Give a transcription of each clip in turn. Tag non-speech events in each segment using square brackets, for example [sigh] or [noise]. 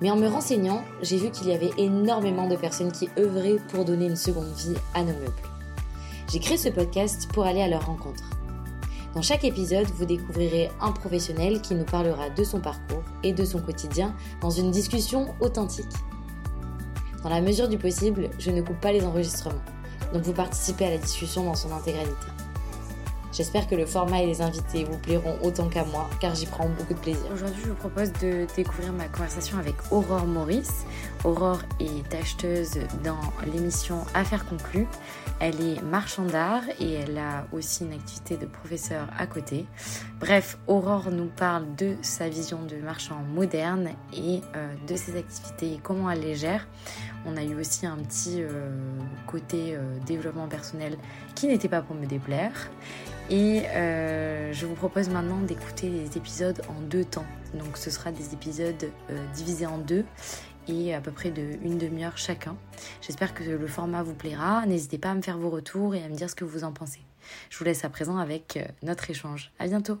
Mais en me renseignant, j'ai vu qu'il y avait énormément de personnes qui œuvraient pour donner une seconde vie à nos meubles. J'ai créé ce podcast pour aller à leur rencontre. Dans chaque épisode, vous découvrirez un professionnel qui nous parlera de son parcours et de son quotidien dans une discussion authentique. Dans la mesure du possible, je ne coupe pas les enregistrements, donc vous participez à la discussion dans son intégralité. J'espère que le format et les invités vous plairont autant qu'à moi, car j'y prends beaucoup de plaisir. Aujourd'hui, je vous propose de découvrir ma conversation avec Aurore Maurice. Aurore est acheteuse dans l'émission Affaires conclues. Elle est marchand d'art et elle a aussi une activité de professeur à côté. Bref, Aurore nous parle de sa vision de marchand moderne et euh, de ses activités et comment elle les gère. On a eu aussi un petit euh, côté euh, développement personnel qui n'était pas pour me déplaire. Et euh, je vous propose maintenant d'écouter les épisodes en deux temps. Donc ce sera des épisodes divisés en deux et à peu près de une demi-heure chacun. J'espère que le format vous plaira. N'hésitez pas à me faire vos retours et à me dire ce que vous en pensez. Je vous laisse à présent avec notre échange. À bientôt.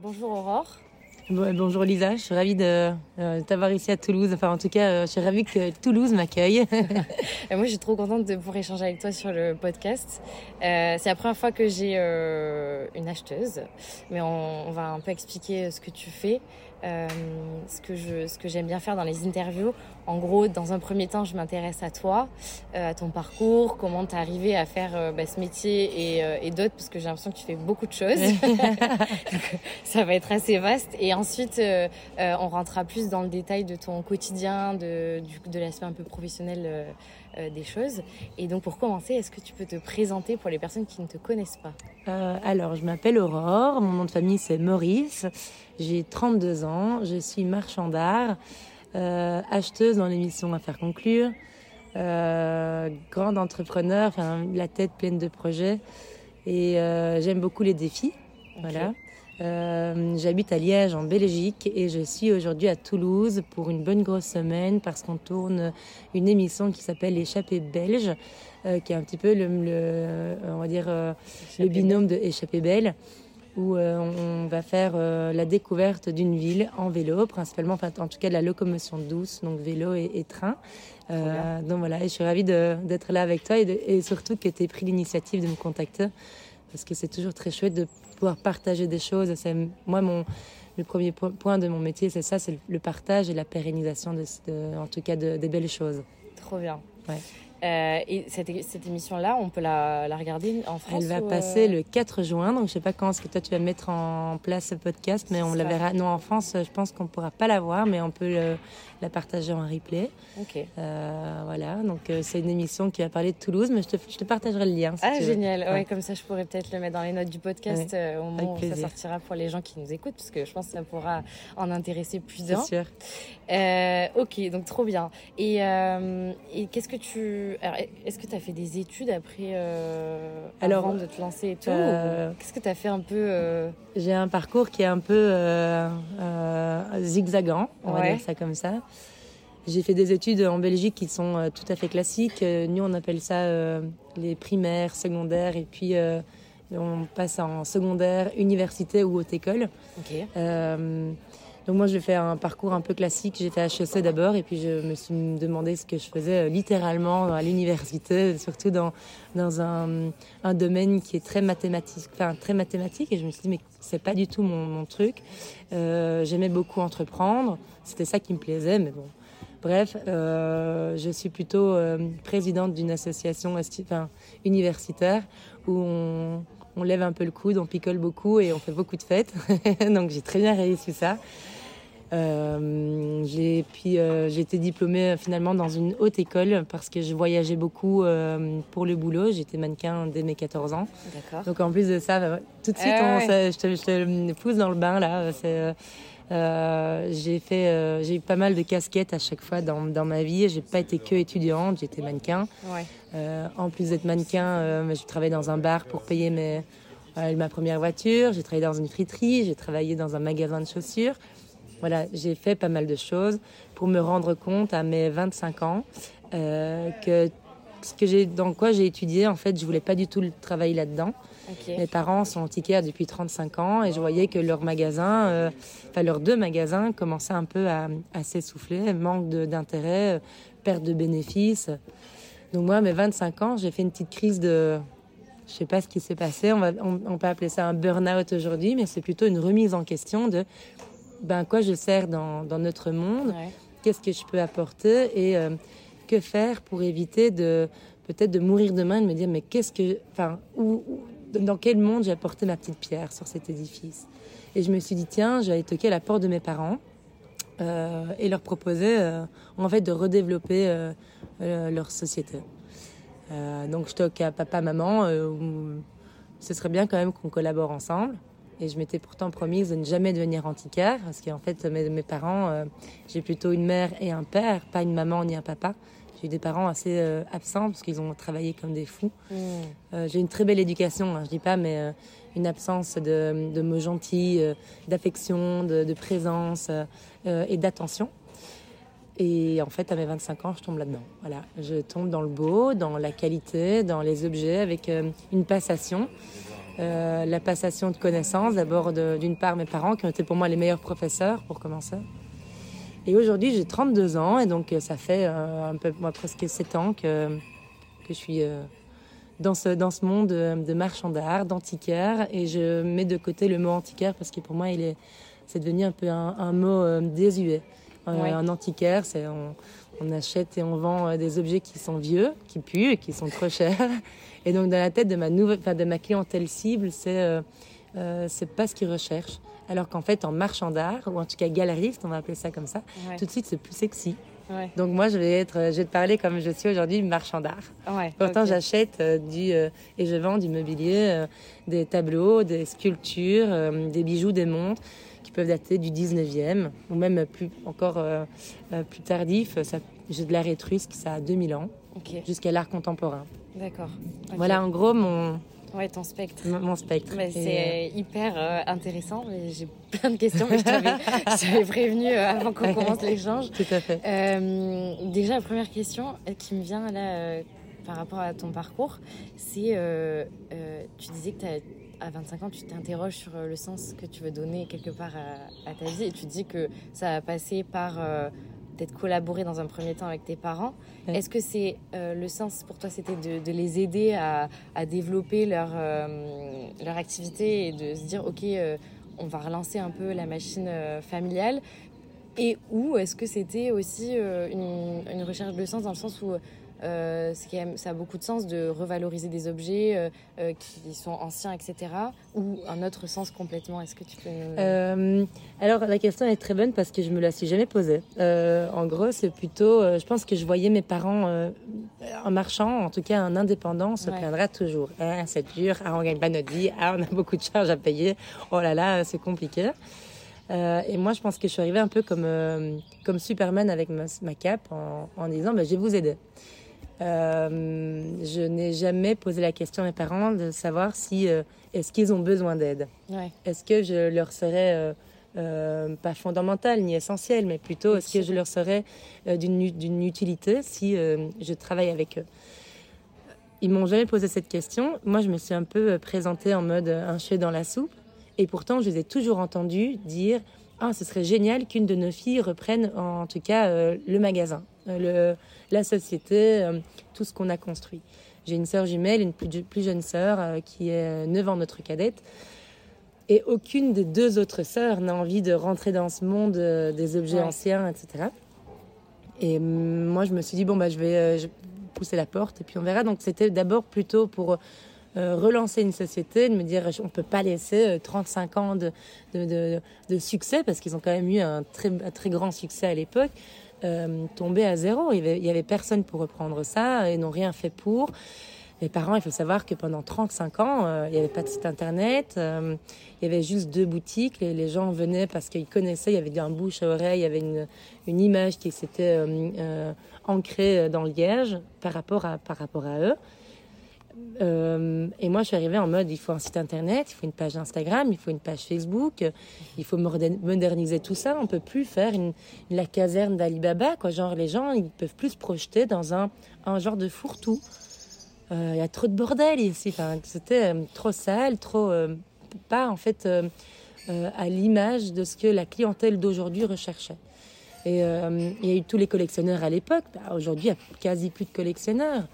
Bonjour Aurore. Bonjour Lisa, je suis ravie de euh, t'avoir ici à Toulouse. Enfin, en tout cas, euh, je suis ravie que Toulouse m'accueille. [laughs] moi, je suis trop contente de pouvoir échanger avec toi sur le podcast. Euh, c'est la première fois que j'ai une acheteuse, mais on, on, va un peu expliquer ce que tu fais. Ce que j'aime bien faire dans les interviews. En gros, dans un premier temps, je m'intéresse à toi, euh, à ton parcours, comment tu es arrivé à faire euh, bah, ce métier et, et d'autres, parce que j'ai l'impression que tu fais beaucoup de choses. [laughs] ça va être assez vaste. Et ensuite, on rentrera plus dans le détail de ton quotidien, de, du, de l'aspect un peu professionnel euh, des choses. Et donc pour commencer, est-ce que tu peux te présenter pour les personnes qui ne te connaissent pas? Euh, Alors, je m'appelle Aurore, mon nom de famille c'est Maurice, j'ai 32 ans, je suis marchand d'art, euh, acheteuse dans l'émission Affaires conclure, grande entrepreneur, enfin la tête pleine de projets et j'aime beaucoup les défis. Voilà. Euh, j'habite à Liège en Belgique et je suis aujourd'hui à Toulouse pour une bonne grosse semaine parce qu'on tourne une émission qui s'appelle Échappée belge, euh, qui est un petit peu le, on va dire euh, le binôme de Échappée belle où on va faire la découverte d'une ville en vélo, principalement, enfin, en tout cas de la locomotion douce, donc vélo et, train. donc voilà, et je suis ravie d'être là avec toi et, et surtout que tu aies pris l'initiative de me contacter parce que c'est toujours très chouette de pouvoir partager des choses. C'est moi mon le premier point de mon métier, c'est ça, c'est le partage et la pérennisation de, en tout cas de, des belles choses. Trop bien. Ouais. Euh, et cette, cette émission-là, on peut la, la, regarder en France Elle va passer euh, le 4 juin, donc je sais pas quand est-ce que toi tu vas mettre en place ce podcast, mais on la verra. Non, en France, je pense qu'on pourra pas la voir, mais on peut le, la partager en replay. Ok. Euh, voilà, donc c'est une émission qui va parler de Toulouse, mais je te, je te partagerai le lien. Si ah, génial. Ouais. comme ça je pourrais peut-être le mettre dans les notes du podcast euh, au moment où ça sortira pour les gens qui nous écoutent, parce que je pense que ça pourra en intéresser plus d'un. Sûr. Ok, donc trop bien. Et, et qu'est-ce que tu. Est-ce que tu as fait des études après Alors, avant de te lancer et tout Qu'est-ce que tu as fait un peu J'ai un parcours qui est un peu zigzagant, on va dire ça comme ça. J'ai fait des études en Belgique qui sont euh, tout à fait classiques. Euh, nous, on appelle ça euh, les primaires, secondaires, et puis on passe en secondaire, université ou haute école. Donc moi, j'ai fait un parcours un peu classique. J'ai fait HEC d'abord, et puis je me suis demandé ce que je faisais littéralement à l'université, [laughs] surtout dans, dans un, un, domaine qui est très mathématique, enfin très mathématique. Et je me suis dit, mais c'est pas du tout mon, truc. J'aimais beaucoup entreprendre, c'était ça qui me plaisait, mais bon Bref, euh, je suis plutôt euh, présidente d'une association enfin, universitaire où on, on, lève un peu le coude, on picole beaucoup et on fait beaucoup de fêtes. [laughs] Donc j'ai très bien réussi ça. Euh, j'ai puis euh, j'ai été diplômée finalement dans une haute école parce que je voyageais beaucoup euh, pour le boulot. J'étais mannequin dès mes 14 ans. Donc en plus de ça, bah, tout de suite, ah on, je, te, je, te, pousse dans le bain là. J'ai fait, j'ai eu pas mal de casquettes à chaque fois dans, dans ma vie. J'ai pas été que étudiante, j'étais mannequin. En plus d'être mannequin, je travaillais dans un bar pour payer mes, ma première voiture. J'ai travaillé dans une friterie, j'ai travaillé dans un magasin de chaussures. Voilà, j'ai fait pas mal de choses pour me rendre compte à mes 25 ans que ce que j'ai, dans quoi j'ai étudié, en fait, je voulais pas du tout travailler là-dedans. Mes parents sont antiquaires depuis 35 ans et je voyais que leur magasin, euh, enfin leurs deux magasins commençaient un peu à, s'essouffler, manque d'intérêt, euh, perte de bénéfices. Donc moi, à mes 25 ans, j'ai fait une petite crise de, je sais pas ce qui s'est passé, on, va, on, peut appeler ça un burn-out aujourd'hui, mais c'est plutôt une remise en question de ben, quoi je sers dans, dans notre monde, qu'est-ce que je peux apporter et euh, que faire pour éviter de peut-être de mourir demain et de me dire mais qu'est-ce que enfin où, dans quel monde j'ai apporté ma petite pierre sur cet édifice? Et je me suis dit tiens j'allais toquer à la porte de mes parents et leur proposer euh, en fait de redévelopper euh, leur société donc je toque à papa maman ce serait bien quand même qu'on collabore ensemble et je m'étais pourtant promise de ne jamais devenir antiquaire, parce qu'en fait, mes parents, j'ai plutôt une mère et un père, pas une maman ni un papa. J'ai eu des parents assez euh, absents parce qu'ils ont travaillé comme des fous. Hmm. Euh, j'ai une très belle éducation, hein, je dis pas, mais euh, une absence de, de mots gentils, d'affection, de, de, présence et d'attention. Et en fait, à mes 25 ans, je tombe là-dedans. Voilà, je tombe dans le beau, dans la qualité, dans les objets, avec une passation. la passation de connaissances, d'abord d'une part mes parents qui ont été pour moi les meilleurs professeurs pour commencer. Et aujourd'hui, j'ai 32 ans et donc euh, ça fait euh, un peu, moi, presque 7 ans que, que je suis euh, dans, ce, dans ce monde de marchand d'art, d'antiquaire. Et je mets de côté le mot antiquaire parce que pour moi, il est, c'est devenu un peu un, mot désuet. Un antiquaire, c'est on, on, achète et on vend des objets qui sont vieux, qui puent et qui sont trop chers. Et donc dans la tête de ma nouvelle, enfin, de ma clientèle cible, c'est c'est pas ce qu'ils recherchent. Alors qu'en fait, en marchand d'art, ou en tout cas galeriste, on va appeler ça comme ça, tout de suite, c'est plus sexy. Donc moi, je vais, être, je vais te parler comme je suis aujourd'hui, marchand d'art. Pourtant, j'achète euh, du euh, et je vends du mobilier, euh, des tableaux, des sculptures, des bijoux, des montres qui peuvent dater du 19e ou même plus encore plus tardif. J'ai de l'art étrusque, ça a 2000 ans, jusqu'à l'art contemporain. D'accord. Voilà en gros mon, Ouais, ton spectre. mon spectre. c'est euh, hyper euh, intéressant. J'ai plein de questions, mais je t'avais [laughs] prévenu euh, avant qu'on commence l'échange. Tout à fait. déjà, la première question qui me vient là par rapport à ton parcours, c'est tu disais que à 25 ans, tu t'interroges sur le sens que tu veux donner quelque part à, à, ta vie et tu dis que ça a passé par peut-être collaborer dans un premier temps avec tes parents. Est-ce que c'est euh, le sens pour toi, c'était de, les aider à, développer leur, euh, leur activité et de se dire, OK, euh, on va relancer un peu la machine familiale? Et ou est-ce que c'était aussi une, une, recherche de sens dans le sens où euh, ça a beaucoup de sens de revaloriser des objets euh, euh, qui sont anciens, etc. Ou un autre sens complètement Est-ce que tu peux Alors la question est très bonne parce que je me la suis jamais posée. en gros, c'est plutôt, je pense que je voyais mes parents en marchant, en tout cas un indépendant, se plaindra toujours. Ah, c'est dur, ah, on gagne pas notre vie, ah, on a beaucoup de charges à payer. Oh là là, c'est compliqué. et moi, je pense que je suis arrivée un peu comme, comme Superman avec ma, cape en, en disant bah, Je vais vous aider. Euh, je n'ai jamais posé la question à mes parents de savoir si euh, est-ce qu'ils ont besoin d'aide. Est-ce que je leur serais euh, pas fondamentale ni essentielle, mais plutôt est-ce que je leur serais d'une utilité si je travaille avec eux? Ils m'ont jamais posé cette question. Moi, je me suis un peu présentée en mode un cheveu dans la soupe, et pourtant, je les ai toujours entendus dire ah, ce serait génial qu'une de nos filles reprenne en tout cas le magasin, le, la société, euh, tout ce qu'on a construit. J'ai une sœur jumelle, une plus, jeune sœur euh, qui est 9 ans notre cadette. Et aucune des deux autres sœurs n'a envie de rentrer dans ce monde euh, des objets anciens, etc. Et moi, je me suis dit, bon, bah, je vais pousser la porte et puis on verra. Donc, c'était d'abord plutôt pour relancer une société, de me dire, on ne peut pas laisser 35 ans de, de, succès, parce qu'ils ont quand même eu un très, un très grand succès à l'époque. Euh, tombé à zéro. Il y, avait, personne pour reprendre ça et n'ont rien fait pour. mes parents, il faut savoir que pendant 35 ans, euh, il n'y avait pas de site internet, euh, il y avait juste deux boutiques. Les, les gens venaient parce qu'ils connaissaient, il y avait un bouche à oreille, il y avait une, une image qui s'était ancrée dans le Liège par rapport à, par rapport à eux. Et moi, je suis arrivée en mode il faut un site internet, il faut une page Instagram, il faut une page Facebook, il faut moderniser tout ça. On peut plus faire la caserne d'Alibaba, quoi. Genre, les gens, ils peuvent plus se projeter dans un, un genre de fourre-tout. Il y a trop de bordel ici. C'était trop sale, trop pas en fait à l'image de ce que la clientèle d'aujourd'hui recherchait. Et il y a eu tous les collectionneurs à l'époque. Bah, aujourd'hui, il n'y a quasi plus de collectionneurs.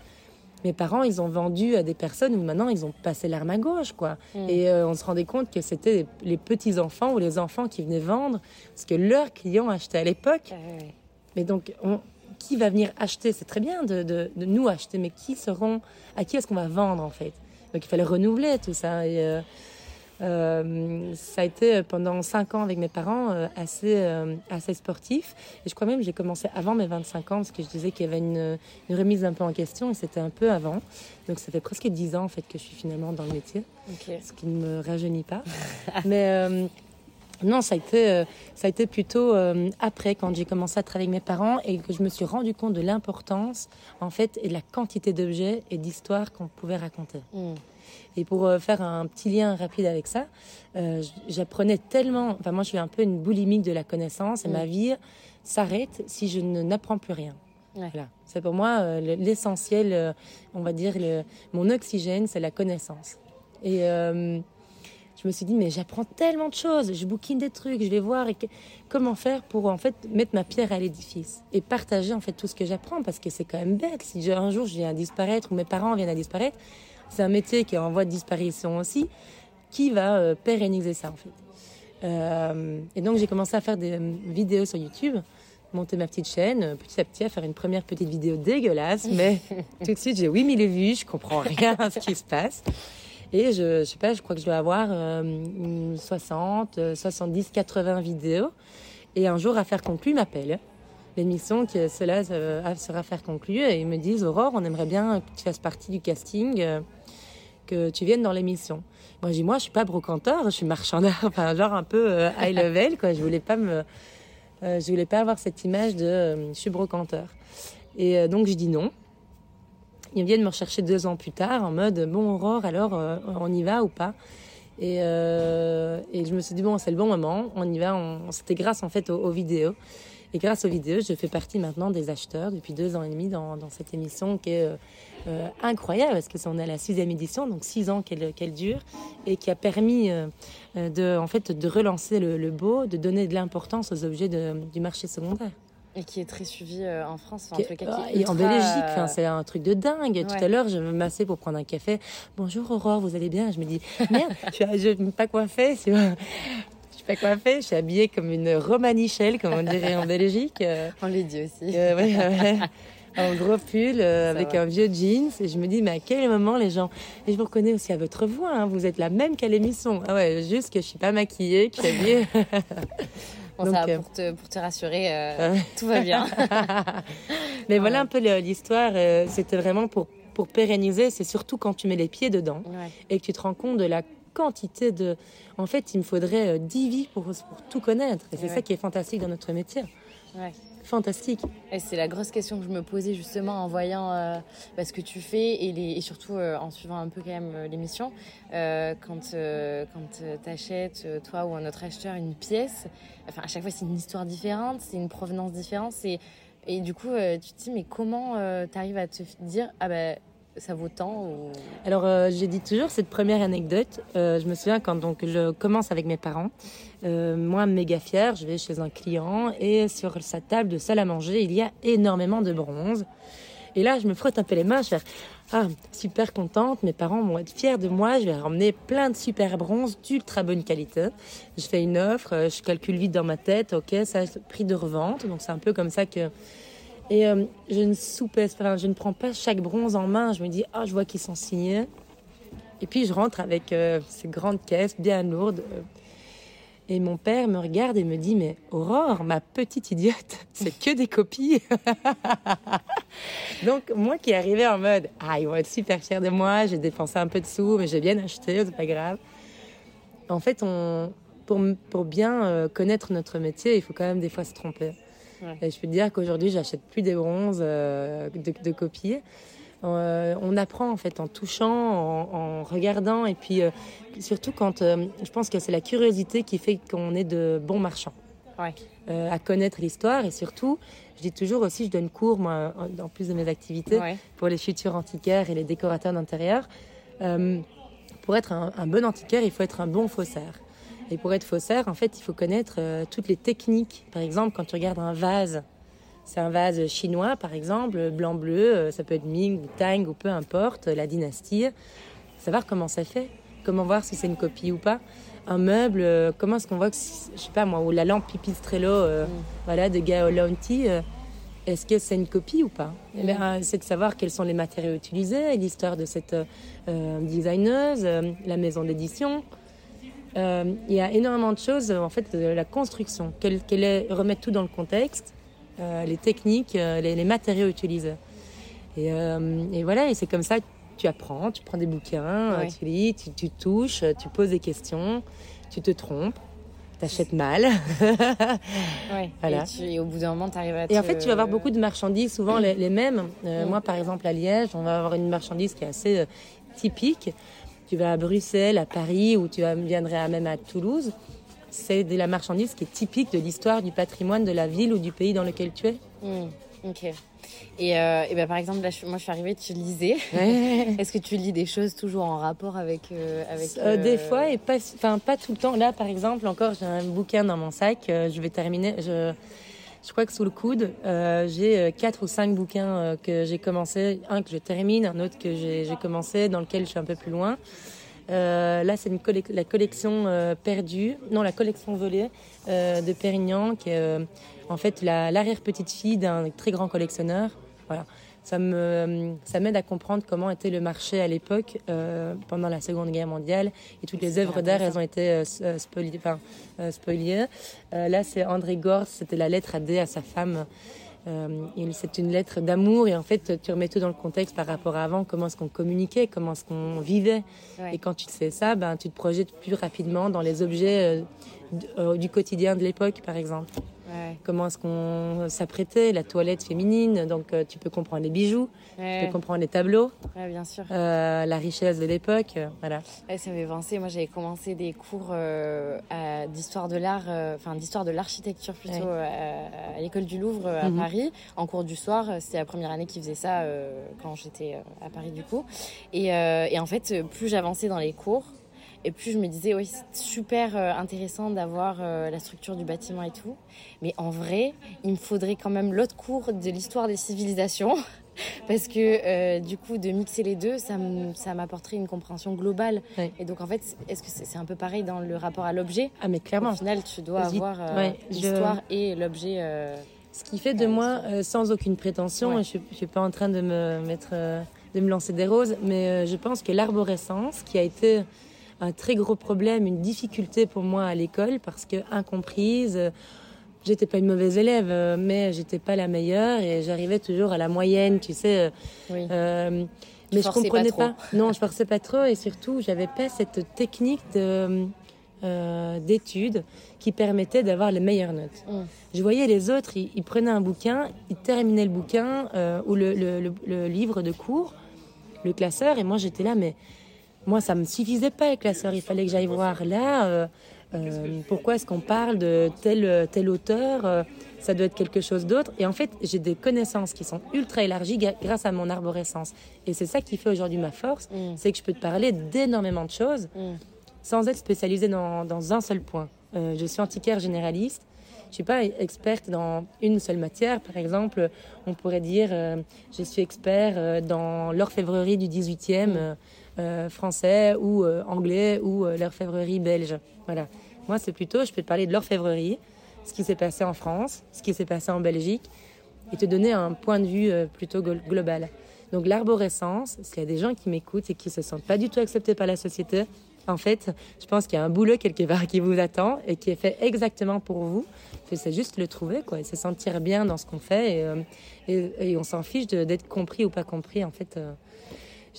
Mes parents, ils ont vendu à des personnes où maintenant ils ont passé l'arme à gauche, quoi. Et on se rendait compte que c'était les, petits enfants ou les enfants qui venaient vendre ce que leurs clients achetaient à l'époque. Mais donc, on, qui va venir acheter? C'est très bien de, de, de, nous acheter, mais qui seront, à qui est-ce qu'on va vendre en fait? Donc il fallait renouveler tout ça. Et, euh, euh, ça a été pendant cinq ans avec mes parents euh, assez, euh, assez sportif. Et je crois même que j'ai commencé avant mes 25 ans parce que je disais qu'il y avait une, une, remise un peu en question et c'était un peu avant. Donc ça fait presque dix ans en fait que je suis finalement dans le métier, okay. ce qui ne me rajeunit pas. [laughs] Mais non, ça a été, euh, ça a été plutôt euh, après, quand j'ai commencé à travailler avec mes parents et que je me suis rendu compte de l'importance, en fait, et de la quantité d'objets et d'histoires qu'on pouvait raconter. Mm. Et pour euh, faire un petit lien rapide avec ça, j'apprenais tellement. Enfin, moi, je suis un peu une boulimique de la connaissance et mm. ma vie s'arrête si je n'apprends plus rien. Ouais. Voilà. C'est pour moi l'essentiel, on va dire, le, mon oxygène, c'est la connaissance. Et je me suis dit, mais j'apprends tellement de choses, je bouquine des trucs, je vais voir et comment faire pour en fait mettre ma pierre à l'édifice et partager en fait tout ce que j'apprends parce que c'est quand même bête. Si un jour je viens à disparaître ou mes parents viennent à disparaître, c'est un métier qui est en voie de disparition aussi. Qui va euh, pérenniser ça en fait euh, Et donc j'ai commencé à faire des euh, vidéos sur YouTube monter ma petite chaîne, petit à petit, à faire une première petite vidéo dégueulasse, [laughs] mais tout de suite j'ai 8000 vues, je comprends rien à ce qui se passe. Et je, je sais pas, je crois que je dois avoir euh, 60, 70, 80 vidéos. Et un jour, Affaire conclue m'appelle. L'émission qui cela sera Affaire conclue. Et ils me disent, Aurore, on aimerait bien que tu fasses partie du casting, que tu viennes dans l'émission. Moi, je dis, moi, je suis pas brocanteur, je suis marchand d'art, [laughs] enfin, genre un peu euh, high [laughs] level, quoi. Je voulais pas me, je voulais pas avoir cette image de, je suis brocanteur. Et donc, je dis non. Ils viennent me rechercher deux ans plus tard en mode bon Aurore alors euh, on y va ou pas? Et, euh, et, je me suis dit bon c'est le bon moment on y va c'était grâce en fait aux, vidéos et grâce aux vidéos je fais partie maintenant des acheteurs depuis deux ans et demi dans, dans cette émission qui est euh, incroyable parce que on est à la sixième édition donc six ans qu'elle dure et qui a permis euh, de en fait de relancer le, le beau de donner de l'importance aux objets de, du marché secondaire et qui est très suivi euh, en France, en, et en Belgique, c'est un truc de dingue. Tout à l'heure, je me massais pour prendre un café. Bonjour Aurore, vous allez bien? Je me dis, merde, je ne suis pas coiffée. Pas coiffée, je suis habillée comme une romanichelle, comme on dirait en Belgique. On lui dit aussi. Euh, ouais, ouais. un gros pull euh, avec va. un vieux jeans et je me dis mais à quel moment les gens et je vous reconnais aussi à votre voix hein, vous êtes la même qu'à l'émission ah ouais juste que je suis pas maquillée que je suis habillée [laughs] Bon, ça, euh, pour, te, pour te rassurer, euh, [laughs] tout va bien. [laughs] Mais voilà un peu l'histoire. Euh, c'était vraiment pour, pour pérenniser. C'est surtout quand tu mets les pieds dedans ouais. et que tu te rends compte de la quantité de. En fait, il me faudrait 10 vies pour, pour tout connaître. Et c'est ouais. ça qui est fantastique dans notre métier. Ouais fantastique. Et c'est la grosse question que je me posais justement en voyant euh, bah, ce que tu fais et, les, et surtout euh, en suivant un peu quand même euh, l'émission. Euh, quand euh, quand tu achètes, toi ou un autre acheteur, une pièce, enfin à chaque fois c'est une histoire différente, c'est une provenance différente. Et, et du coup, tu te dis, mais comment tu arrives à te dire, ah ben. Bah, ça vaut tant. Alors, euh, j'ai dit toujours cette première anecdote. Euh, je me souviens quand donc je commence avec mes parents. Euh, moi, méga fière, je vais chez un client et sur sa table de salle à manger, il y a énormément de bronze. Et là, je me frotte un peu les mains, je fais ah super contente. Mes parents vont être fiers de moi. Je vais ramener plein de super bronzes d'ultra bonne qualité. Je fais une offre, je calcule vite dans ma tête. Ok, ça prix de revente. Donc c'est un peu comme ça que et euh, je ne soupèse, enfin, je ne prends pas chaque bronze en main. Je me dis, ah, je vois qu'ils sont signés. Et puis je rentre avec euh, ces grandes caisses bien lourdes. Et mon père me regarde et me dit Mais Aurore, ma petite idiote, [laughs] c'est que des copies. [laughs] Donc, moi qui arrivais en mode Ah, ils vont être super fiers de moi, j'ai dépensé un peu de sous, mais j'ai bien acheté, c'est pas grave. En fait, on, pour, pour bien euh, connaître notre métier, il faut quand même des fois se tromper. Et je peux te dire qu'aujourd'hui, j'achète plus des bronzes euh, de, de, copies. Euh, on apprend en fait en touchant, en, regardant, et puis surtout quand je pense que c'est la curiosité qui fait qu'on est de bons marchands. à connaître l'histoire et surtout, je dis toujours aussi, je donne cours moi, en plus de mes activités pour les futurs antiquaires et les décorateurs d'intérieur. pour être un, un, bon antiquaire, il faut être un bon faussaire. Et pour être faussaire, en fait, il faut connaître euh, toutes les techniques. Par exemple, quand tu regardes un vase, c'est un vase chinois, par exemple, blanc-bleu, euh, ça peut être Ming ou Tang ou peu importe, la dynastie. Savoir comment ça fait, comment voir si c'est une copie ou pas. Un meuble, euh, comment est-ce qu'on voit que, je sais pas moi, ou la lampe Pipistrello, mm. voilà, de Gao Launti, est-ce que c'est une copie ou pas? Eh ben, C'est de savoir quels sont les matériaux utilisés, l'histoire de cette designeuse, la maison d'édition. Euh, il y a énormément de choses, en fait, de la construction, qu'elle est, remettre tout dans le contexte, euh, les techniques, euh, les, matériaux utilisés. Et, et voilà, et c'est comme ça que tu apprends, tu prends des bouquins, tu lis, tu, tu, touches, tu poses des questions, tu te trompes, t'achètes mal. [laughs] ouais. voilà. et, au bout d'un moment, tu arrives à Et en fait, tu vas avoir beaucoup de marchandises, souvent les, les, mêmes. Moi, par exemple, à Liège, on va avoir une marchandise qui est assez typique tu vas à Bruxelles, à Paris ou tu viendrais même à Toulouse, c'est de la marchandise qui est typique de l'histoire, du patrimoine de la ville ou du pays dans lequel tu es. Hmm, ok. Et, euh, et ben, par exemple, là, moi je suis arrivée, tu lisais. [laughs] Est-ce que tu lis des choses toujours en rapport avec. Euh, avec euh, Des fois, et pas, pas tout le temps. Là, par exemple, encore, j'ai un bouquin dans mon sac. je vais terminer. Je, je crois que sous le coude, euh, j'ai euh, quatre ou cinq bouquins euh, que j'ai commencé, un que je termine, un autre que j'ai commencé, dans lequel je suis un peu plus loin. là, c'est la collection perdue, non, la collection volée de Pérignan, qui est en fait l'arrière-petite-fille d'un très grand collectionneur. Voilà ça me ça m'aide à comprendre comment était le marché à l'époque euh, pendant la Seconde Guerre mondiale et toutes les œuvres d'art elles ont été euh, euh, spoliées. là c'est André Gorz, c'était la lettre à D à sa femme. c'est une lettre d'amour et en fait tu remets tout dans le contexte par rapport à avant, comment est-ce qu'on communiquait, comment est-ce qu'on vivait? Et quand tu sais ça, ben, tu te projettes plus rapidement dans les objets du quotidien de l'époque par exemple. Comment est-ce qu'on s'apprêtait, la toilette féminine. Donc, euh, tu peux comprendre les bijoux, tu peux comprendre les tableaux. bien sûr. Euh, la richesse de l'époque, euh, voilà. ça m'est pensé. Moi, j'avais commencé des cours d'histoire de l'art, enfin d'histoire de l'architecture plutôt à, l'école du Louvre à mhm. Paris, en cours du soir. C'était la première année qu'ils faisaient ça quand j'étais à Paris du coup. Et, et en fait, plus j'avançais dans les cours, et plus je me disais, oui, c'est super euh, intéressant d'avoir euh, la structure du bâtiment et tout. Mais en vrai, il me faudrait quand même l'autre cours de l'histoire des civilisations. [laughs] Parce que euh, du coup, de mixer les deux, ça m'apporterait une compréhension globale. Et donc, en fait, est-ce que c'est un peu pareil dans le rapport à l'objet? Ah, mais clairement. Au final, tu dois avoir l'histoire et l'objet. Ce qui fait de moi, sans aucune prétention, je ne suis pas en train de me mettre, de me lancer des roses, mais je pense que l'arborescence, qui a été un très gros problème, une difficulté pour moi à l'école parce que incomprise. Euh, j'étais pas une mauvaise élève, euh, mais j'étais pas la meilleure et j'arrivais toujours à la moyenne, tu sais. Euh, mais je comprenais pas, Non, je forçais pas trop et surtout, j'avais pas cette technique de d'études qui permettait d'avoir les meilleures notes. Mm. Je voyais les autres, ils, prenaient un bouquin, ils terminaient le bouquin ou le, le, livre de cours, le classeur, et moi j'étais là, mais moi, ça me suffisait pas avec la sœur. Il fallait que j'aille voir là. Euh, euh, pourquoi est-ce qu'on parle de tel, tel auteur euh, Ça doit être quelque chose d'autre. Et en fait, j'ai des connaissances qui sont ultra élargies grâce à mon arborescence. Et c'est ça qui fait aujourd'hui ma force, mm. c'est que je peux te parler d'énormément de choses mm. sans être spécialisée dans, dans un seul point. je suis antiquaire généraliste. Je suis pas experte dans une seule matière. Par exemple, on pourrait dire, je suis expert dans l'orfèvrerie du 18e. Euh, français ou euh, anglais ou euh, l'orfèvrerie belge. Voilà. Moi, c'est plutôt, je peux te parler de l'orfèvrerie, ce qui s'est passé en France, ce qui s'est passé en Belgique, et te donner un point de vue plutôt global. Donc l'arborescence, s'il y a des gens qui m'écoutent et qui se sentent pas du tout acceptés par la société, En fait, je pense qu'il y a un boulot quelque part qui vous attend et qui est fait exactement pour vous. C'est juste le trouver, quoi, se sentir bien dans ce qu'on fait. Et, et, on s'en fiche d'être compris ou pas compris. En fait,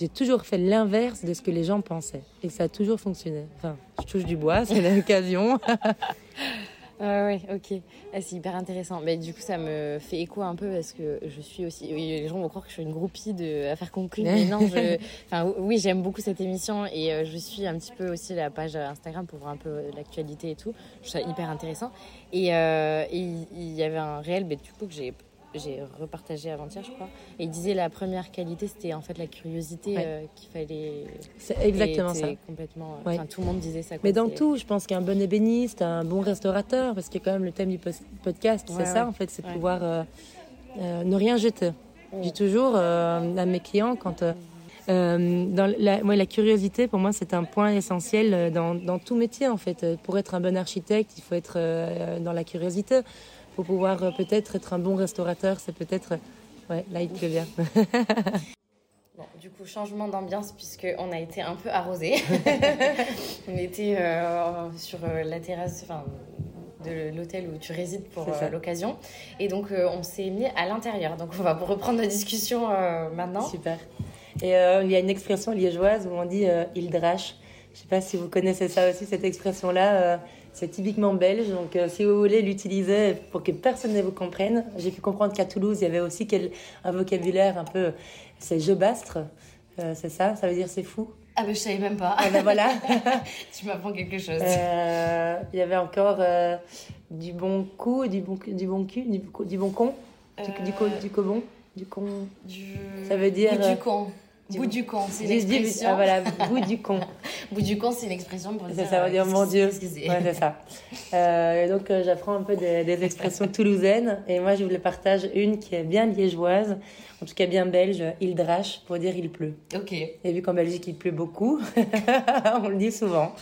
j'ai toujours fait l'inverse de ce que les gens pensaient. Et ça a toujours fonctionné. Enfin, je touche du bois, c'est [laughs] l'occasion. Ah oui, ok. Ah, c'est hyper intéressant. Mais du coup, ça me fait écho un peu parce que je suis aussi. les gens vont croire que je suis une groupie de Affaires conclues. Mais non, je... [laughs] enfin, oui, j'aime beaucoup cette émission et euh, je suis un petit peu aussi la page Instagram pour voir un peu l'actualité et tout. Je trouve ça hyper intéressant. Et euh, il y avait un réel, mais du coup, que j'ai j'ai repartagé avant-hier, je crois. Et il disait la première qualité, c'était en fait la curiosité euh, qu'il fallait. C'est exactement ça. Complètement. Enfin, tout le monde disait ça. Mais dans tout, je pense qu'un bon ébéniste, un bon restaurateur, parce que quand même le thème du podcast, c'est ça en fait, c'est pouvoir euh, euh, ne rien jeter. Je dis toujours à mes clients quand. dans la curiosité, pour moi, c'est un point essentiel dans, dans, tout métier, en fait. Pour être un bon architecte, il faut être dans la curiosité pour pouvoir euh, peut-être être un bon restaurateur, c'est peut-être... Ouais, là, il pleut bien. [laughs] Bon, du coup, changement d'ambiance puisqu'on a été un peu arrosé. [laughs] on était euh, sur euh, la terrasse de l'hôtel où tu résides pour l'occasion. Et donc, on s'est mis à l'intérieur. Donc, on va reprendre la discussion maintenant. Super. Et il y a une expression liégeoise où on dit il drache. Je ne sais pas si vous connaissez ça aussi, cette expression-là. C'est typiquement belge, donc euh, si vous voulez l'utiliser pour que personne ne vous comprenne, j'ai pu comprendre qu'à Toulouse, il y avait aussi un vocabulaire un peu, c'est je bastre, euh, c'est ça, ça veut dire c'est fou? Ah ben je savais même pas. Ah ben voilà. [laughs] tu m'apprends quelque chose. Euh, il y avait encore du bon coup, du bon, du bon cul, du, du bon con, du, du, du, cobon, du con? Du... Ça veut dire. Du con. Bout du con, c'est une expression. Ah voilà, bout du con. [laughs] bout du con, c'est une expression pour dire. Ça veut dire mon Dieu. Ouais, c'est ça. [laughs] Euh, donc euh, j'apprends un peu des, des, expressions [laughs] toulousaines et moi je vous les partage une qui est bien liégeoise, en tout cas bien belge, il drache pour dire il pleut. Ok. Et vu qu'en Belgique il pleut beaucoup, on le dit souvent.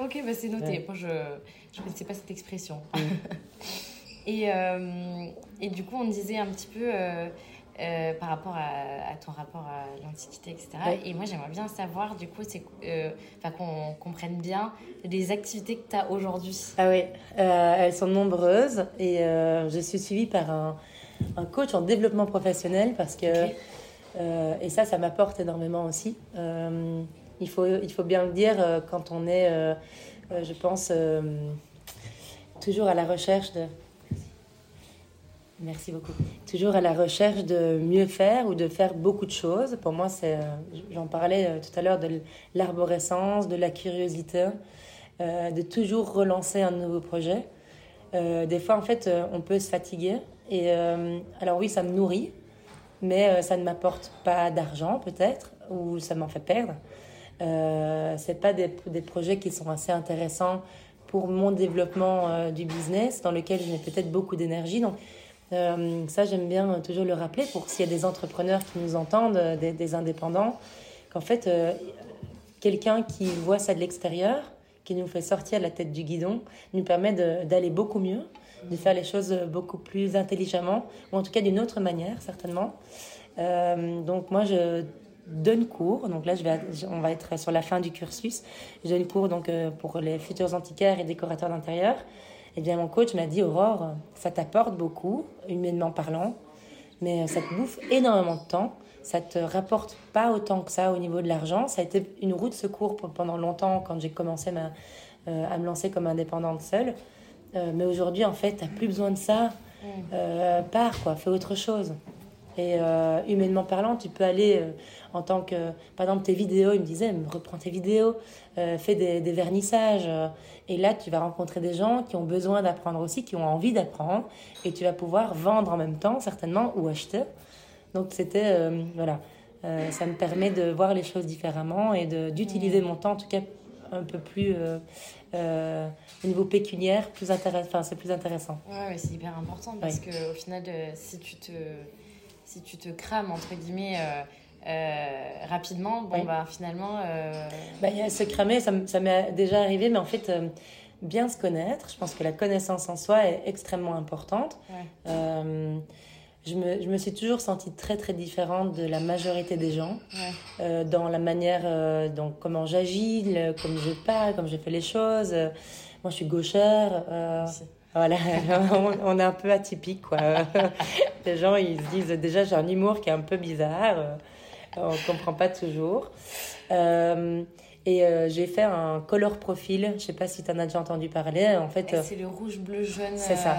Ok, bah c'est noté. Moi je je connaissais pas cette expression. Mm. et euh, et du coup on disait un petit peu. Euh, euh, par rapport à, ton rapport à l'Antiquité, etc. Et moi, j'aimerais bien savoir, du coup, c'est, euh, qu'on comprenne bien les activités que tu as aujourd'hui. Ah oui, euh, elles sont nombreuses et je suis suivie par un, un, coach en développement professionnel parce que, et ça, ça m'apporte énormément aussi. il, faut, il faut bien le dire quand on est, je pense, toujours à la recherche de Merci beaucoup. Toujours à la recherche de mieux faire ou de faire beaucoup de choses. Pour moi, c'est, euh, j'en parlais euh, tout à l'heure de l'arborescence, de la curiosité, euh, de toujours relancer un nouveau projet. des fois, en fait, on peut se fatiguer. Et alors oui, ça me nourrit, mais ça ne m'apporte pas d'argent peut-être, ou ça m'en fait perdre. Euh, c'est pas des, des, projets qui sont assez intéressants pour mon développement du business, dans lequel je mets peut-être beaucoup d'énergie. Donc, euh, ça, j'aime bien toujours le rappeler pour s'il y a des entrepreneurs qui nous entendent, euh, des, indépendants, qu'en fait, euh, quelqu'un qui voit ça de l'extérieur, qui nous fait sortir la tête du guidon, nous permet d'aller beaucoup mieux, de faire les choses beaucoup plus intelligemment, ou en tout cas d'une autre manière, certainement. donc moi, je donne cours. Donc là, on va être sur la fin du cursus. Je donne cours donc, pour les futurs antiquaires et décorateurs d'intérieur. Eh bien, mon coach m'a dit, Aurore, ça t'apporte beaucoup, humainement parlant, mais ça te bouffe énormément de temps. Ça te rapporte pas autant que ça au niveau de l'argent. Ça a été une roue de secours pendant longtemps quand j'ai commencé euh, à me lancer comme indépendante seule. Euh, mais aujourd'hui, en fait, tu n'as plus besoin de ça. Mmh. Euh, pars, quoi, fais autre chose. Et euh, humainement parlant, tu peux aller euh, en tant que, par exemple, tes vidéos, il me disait, reprends tes vidéos, euh, fais des, des vernissages. et là, tu vas rencontrer des gens qui ont besoin d'apprendre aussi, qui ont envie d'apprendre. Et tu vas pouvoir vendre en même temps, certainement, ou acheter. Donc, c'était, voilà, ça me permet de voir les choses différemment et d'utiliser mon temps, en tout cas, un peu plus au niveau pécuniaire, plus intéressant. Enfin, c'est plus intéressant. Ouais, c'est hyper important parce que au final, si tu te si tu te crames, entre guillemets, euh, euh, rapidement, bon, bah, finalement. Euh... Bah, se cramer, ça, ça m'est déjà arrivé, mais en fait, bien se connaître, je pense que la connaissance en soi est extrêmement importante. je me, je me, suis toujours sentie très très différente de la majorité des gens euh, dans la manière, euh, donc comment j'agis, comme je parle, comme je fais les choses. moi, je suis gauchère. Euh, voilà, [laughs] on, est un peu atypique, quoi. [laughs] les gens, ils se disent déjà, j'ai un humour qui est un peu bizarre. on comprend pas toujours. et j'ai fait un color profil. Je sais pas si tu en as déjà entendu parler. En fait, c'est le rouge, bleu, jaune. C'est ça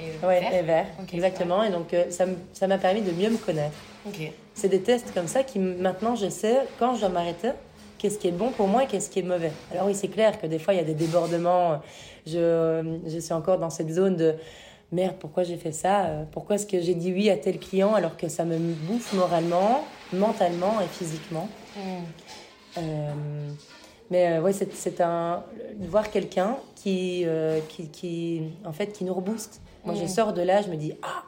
et ouais, vert. Et vert, exactement. Et donc, euh, ça m'a permis de mieux me connaître. C'est des tests comme ça qui, maintenant, je sais, quand je dois m'arrêter, qu'est-ce qui est bon pour moi et qu'est-ce qui est mauvais. Alors oui, c'est clair que des fois, il y a des débordements. Je, je suis encore dans cette zone de merde, pourquoi j'ai fait ça? Pourquoi est-ce que j'ai dit oui à tel client alors que ça me bouffe moralement, mentalement et physiquement? Hmm. euh, mais euh, ouais, c'est un voir quelqu'un qui, qui, qui, en fait, qui nous rebooste. Moi, je sors de là, je me dis, ah,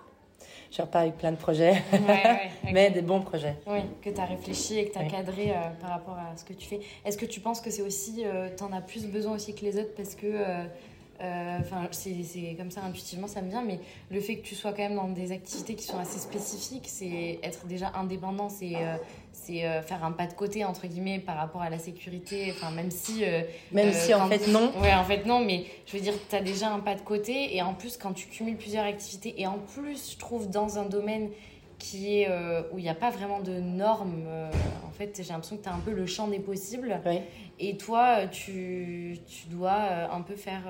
je repars avec plein de projets, [laughs] mais des bons projets. Oui, que tu as réfléchi et que tu as cadré euh, par rapport à ce que tu fais. Est-ce que tu penses que c'est aussi, euh, tu en as plus besoin aussi que les autres parce que, euh, enfin, c'est comme ça intuitivement, ça me vient, mais le fait que tu sois quand même dans des activités qui sont assez spécifiques, c'est être déjà indépendant, c'est c'est euh, faire un pas de côté entre guillemets par rapport à la sécurité enfin même si euh, même euh, si en fait non. Ouais en fait non mais je veux dire tu as déjà un pas de côté et en plus quand tu cumules plusieurs activités et en plus je trouve dans un domaine qui est où il n'y a pas vraiment de normes en fait j'ai l'impression que tu as un peu le champ des possibles et toi tu, tu dois un peu faire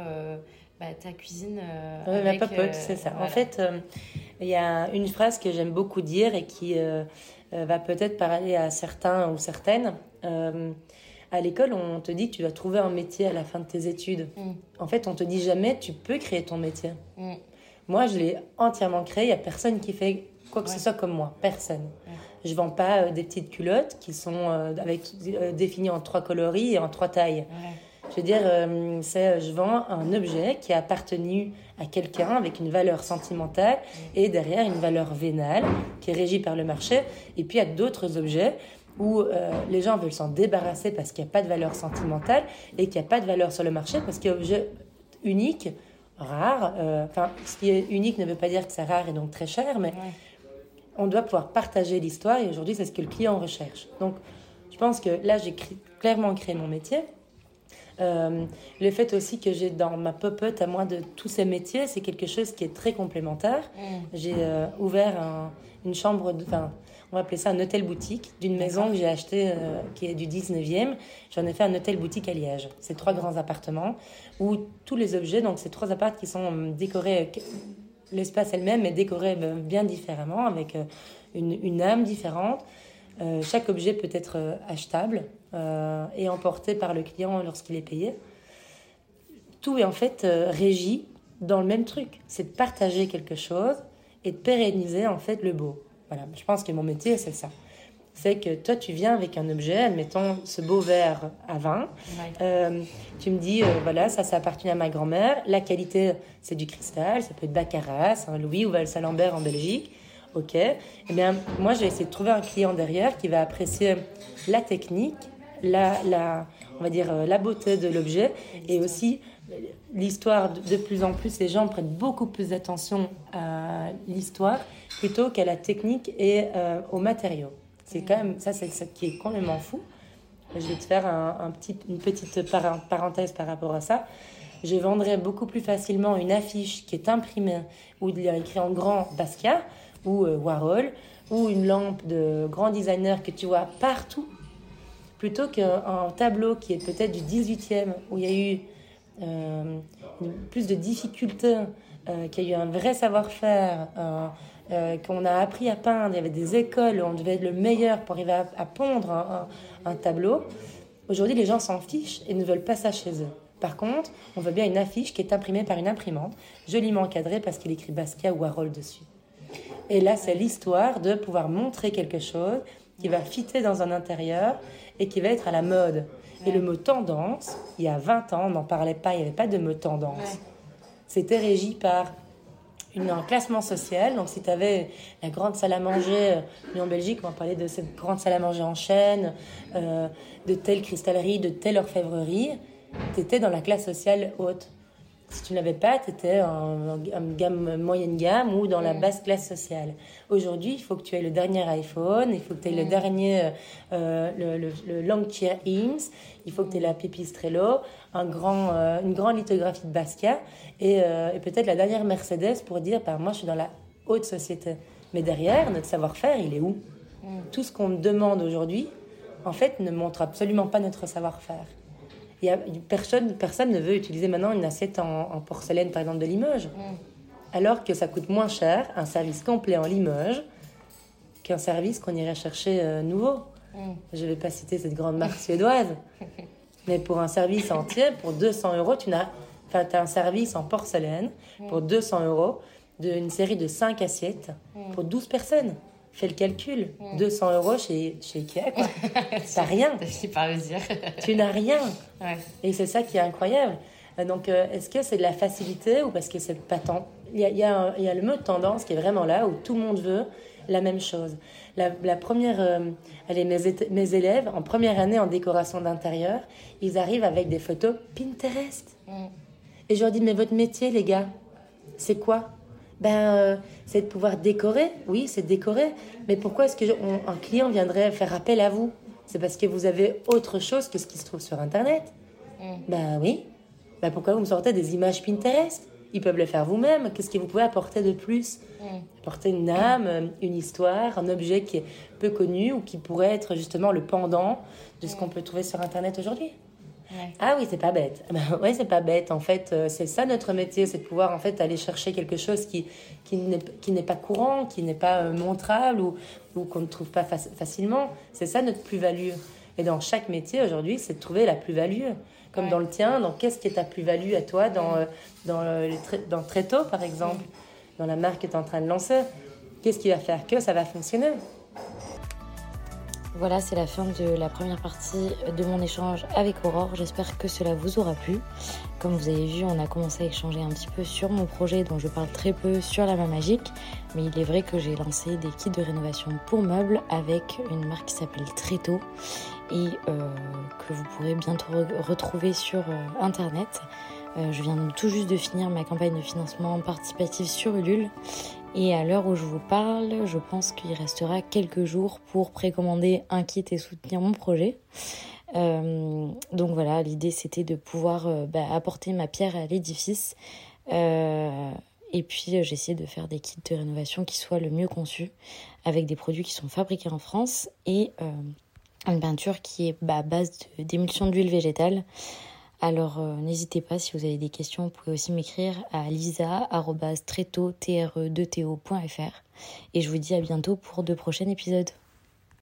bah, ta cuisine avec, ma popote c'est ça en fait il y a une phrase que j'aime beaucoup dire et qui euh, va peut-être parler à certains ou certaines. Euh, à l'école, on te dit que tu dois trouver un métier à la fin de tes études. Mm. En fait, on te dit jamais tu peux créer ton métier. Mm. Moi, je l'ai entièrement créé. Il n'y a personne qui fait quoi que ce soit comme moi. Personne. Je Je vends pas euh, des petites culottes qui sont avec, définies en trois coloris et en trois tailles. Je veux dire, euh, c'est, je vends un objet qui a appartenu à quelqu'un avec une valeur sentimentale et derrière une valeur vénale qui est régie par le marché. Et puis il y a d'autres objets où euh, les gens veulent s'en débarrasser parce qu'il n'y a pas de valeur sentimentale et qu'il n'y a pas de valeur sur le marché parce qu'il y a objet unique, rare. Euh, enfin, ce qui est unique ne veut pas dire que c'est rare et donc très cher, mais on doit pouvoir partager l'histoire et aujourd'hui c'est ce que le client recherche. Donc je pense que là j'ai clairement créé mon métier. Euh, le fait aussi que j'ai dans ma pop-up à moi de tous ces métiers, c'est quelque chose qui est très complémentaire. Mm. J'ai euh, ouvert une chambre, enfin, on va appeler ça un hôtel boutique, d'une maison que j'ai achetée euh, qui est du 19e. J'en ai fait un hôtel boutique à Liège. C'est trois grands appartements où tous les objets, donc c'est trois appartements qui sont décorés, l'espace elle-même est décoré bien différemment, avec une, une âme différente. chaque objet peut être achetable euh, et emporté par le client lorsqu'il est payé. Tout est en fait euh, régi dans le même truc. C'est de partager quelque chose et de pérenniser en fait le beau. Voilà, je pense que mon métier, c'est ça. C'est que toi, tu viens avec un objet, admettons ce beau verre à vin. Euh, tu me dis, voilà, ça, ça appartient à ma grand-mère. La qualité, c'est du cristal. Ça peut être Baccarat, Louis ou Val-Salambert en Belgique. Ok. Eh bien, moi, j'ai essayé de trouver un client derrière qui va apprécier la technique, la, la, on va dire, euh, la beauté de l'objet et aussi l'histoire. De plus en plus, les gens prennent beaucoup plus d'attention à l'histoire plutôt qu'à la technique et euh, aux matériaux. C'est quand même ça, c'est ça qui est complètement fou. Je vais te faire un, petit, une petite parenthèse par rapport à ça. Je vendrais beaucoup plus facilement une affiche qui est imprimée où il y écrit en grand Basquiat ou euh, Warhol ou une lampe de grand designer que tu vois partout plutôt qu'un tableau qui est peut-être du 18e, où il y a eu euh, plus de difficultés, euh, qu'il y a eu un vrai savoir-faire, euh, qu'on a appris à peindre, il y avait des écoles où on devait être le meilleur pour arriver à, pondre un, tableau. Aujourd'hui, les gens s'en fichent et ne veulent pas ça chez eux. Par contre, on veut bien une affiche qui est imprimée par une imprimante, joliment encadrée parce qu'il écrit Basquiat ou Harold dessus. Et là, c'est l'histoire de pouvoir montrer quelque chose qui va fitter dans un intérieur et qui va être à la mode. Et le mot tendance, il y a 20 ans, on n'en parlait pas, il n'y avait pas de mot tendance. C'était régi par un classement social. Donc, si tu avais la grande salle à manger, nous en Belgique, on va parler de cette grande salle à manger en chaîne, euh, de telle cristallerie, de telle orfèvrerie, tu étais dans la classe sociale haute. Si tu ne l'avais pas, tu étais en, gamme moyenne gamme ou dans la basse classe sociale. Aujourd'hui, il faut que tu aies le dernier iPhone, il faut que tu aies le dernier euh, le, le, le Longchair il faut que tu aies la Pipistrello, un grand, euh, une grande lithographie de Basquiat et, euh, et peut-être la dernière Mercedes pour dire bah, moi je suis dans la haute société. Mais derrière, notre savoir-faire, il est où? Tout ce qu'on demande aujourd'hui, en fait, ne montre absolument pas notre savoir-faire. Il y a, personne, personne ne veut utiliser maintenant une assiette en, porcelaine, par exemple, de Limoges. Mm. Alors que ça coûte moins cher, un service complet en Limoges, qu'un service qu'on irait chercher euh, nouveau. Mm. Je ne vais pas citer cette grande marque suédoise. [laughs] Mais pour un service entier, pour 200 euros, tu as, as un service en porcelaine mm. pour 200 euros d'une série de 5 assiettes pour 12 personnes fais le calcul. 200 hmm. euros chez, chez Ikea, quoi. [laughs] T'as rien. tu n'as rien. Et c'est ça qui est incroyable. Euh, donc, euh, est-ce que c'est de la facilité ou parce que c'est pas tant? Il y, a, il, y a y, a, le mot de tendance qui est vraiment là, où tout le monde veut la même chose. La, la première, euh, allez, mes, mes, élèves, en première année en décoration d'intérieur, ils arrivent avec des photos Pinterest. Hmm. Et je leur dis, mais votre métier, les gars, c'est quoi? Ben, euh, c'est de pouvoir décorer. Oui, c'est décorer. Mais pourquoi est-ce qu'un client viendrait faire appel à vous? C'est parce que vous avez autre chose que ce qui se trouve sur Internet. Mm. Ben oui. Ben pourquoi vous me sortez des images Pinterest? Ils peuvent le faire vous-même. Qu'est-ce que vous pouvez apporter de plus? Mm. Apporter une âme, une histoire, un objet qui est peu connu ou qui pourrait être justement le pendant de ce mm. qu'on peut trouver sur Internet aujourd'hui. Ah oui, c'est pas bête. Oui, [laughs] ouais, c'est pas bête. En fait, euh, c'est ça notre métier, c'est de pouvoir en fait aller chercher quelque chose qui qui n'est pas courant, qui n'est pas euh, montrable ou, ou qu'on ne trouve pas facilement. C'est ça notre plus-value. Et dans chaque métier aujourd'hui, c'est de trouver la plus-value. Comme dans le tien, dans qu'est-ce qui est ta plus-value à toi dans euh, dans le, dans Tréto par exemple, dans la marque que tu es en train de lancer. Qu'est-ce qui va faire que ça va fonctionner? Voilà, c'est la fin de la première partie de mon échange avec Aurore. J'espère que cela vous aura plu. Comme vous avez vu, on a commencé à échanger un petit peu sur mon projet dont je parle très peu sur la main magique. Mais il est vrai que j'ai lancé des kits de rénovation pour meubles avec une marque qui s'appelle Tréto et euh, que vous pourrez bientôt retrouver sur euh, internet. Euh, je viens tout juste de finir ma campagne de financement participatif sur Ulule et à l'heure où je vous parle, je pense qu'il restera quelques jours pour précommander un kit et soutenir mon projet. Euh, donc voilà, l'idée c'était de pouvoir euh, bah, apporter ma pierre à l'édifice. Euh, et puis j'essaie de faire des kits de rénovation qui soient le mieux conçus, avec des produits qui sont fabriqués en France et une peinture qui est bah, à base d'émulsion d'huile végétale. Alors euh, n'hésitez pas, si vous avez des questions, vous pouvez aussi m'écrire à lisa.treto.fr. Et je vous dis à bientôt pour de prochains épisodes.